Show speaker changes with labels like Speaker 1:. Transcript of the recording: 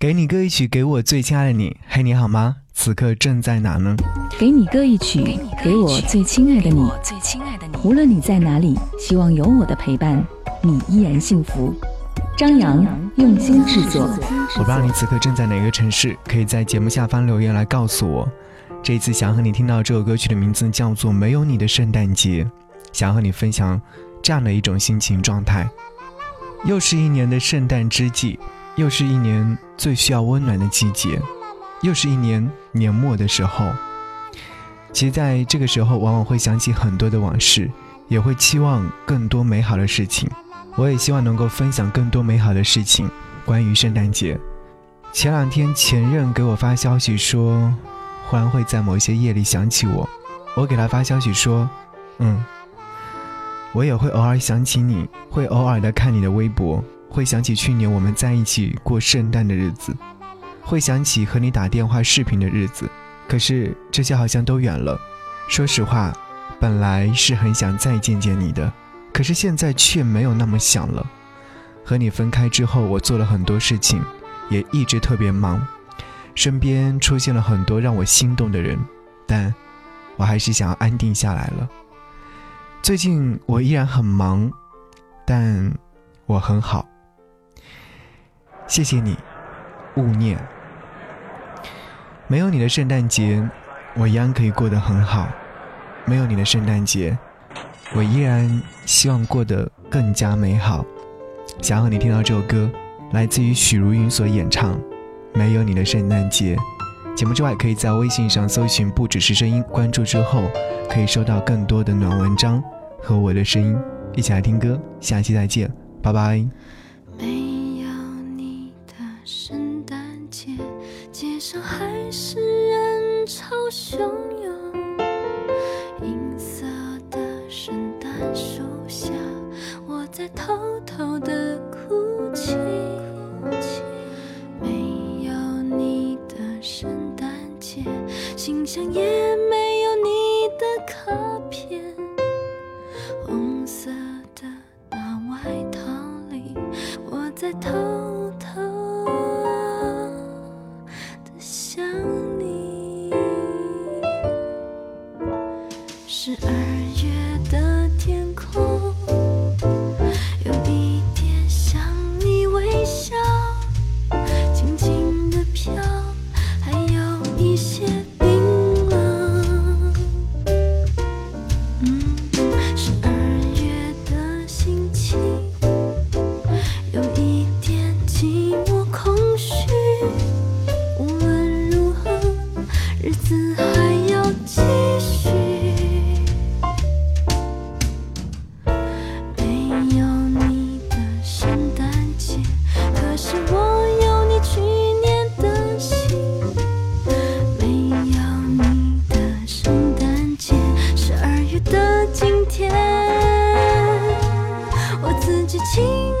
Speaker 1: 给你歌一曲，给我最亲爱的你。嘿，你好吗？此刻正在哪呢？
Speaker 2: 给你歌一曲，给我最亲爱的你。无论你在哪里，希望有我的陪伴，你依然幸福。张扬用心制作。
Speaker 1: 我不知道你此刻正在哪个城市，可以在节目下方留言来告诉我。这一次想和你听到这首歌曲的名字叫做《没有你的圣诞节》，想和你分享这样的一种心情状态。又是一年的圣诞之际。又是一年最需要温暖的季节，又是一年年末的时候。其实，在这个时候，往往会想起很多的往事，也会期望更多美好的事情。我也希望能够分享更多美好的事情。关于圣诞节，前两天前任给我发消息说，忽然会在某些夜里想起我。我给他发消息说，嗯，我也会偶尔想起你，会偶尔的看你的微博。会想起去年我们在一起过圣诞的日子，会想起和你打电话视频的日子，可是这些好像都远了。说实话，本来是很想再见见你的，可是现在却没有那么想了。和你分开之后，我做了很多事情，也一直特别忙，身边出现了很多让我心动的人，但我还是想要安定下来了。最近我依然很忙，但我很好。谢谢你，勿念。没有你的圣诞节，我一样可以过得很好。没有你的圣诞节，我依然希望过得更加美好。想要和你听到这首歌，来自于许茹芸所演唱《没有你的圣诞节》。节目之外，可以在微信上搜寻“不只是声音”，关注之后可以收到更多的暖文章和我的声音。一起来听歌，下期再见，拜拜。
Speaker 3: 街上还是人潮汹涌，银色的圣诞树下，我在偷偷的哭泣。没有你的圣诞节，信箱也没有你的卡片。红色的大外套里，我在偷。青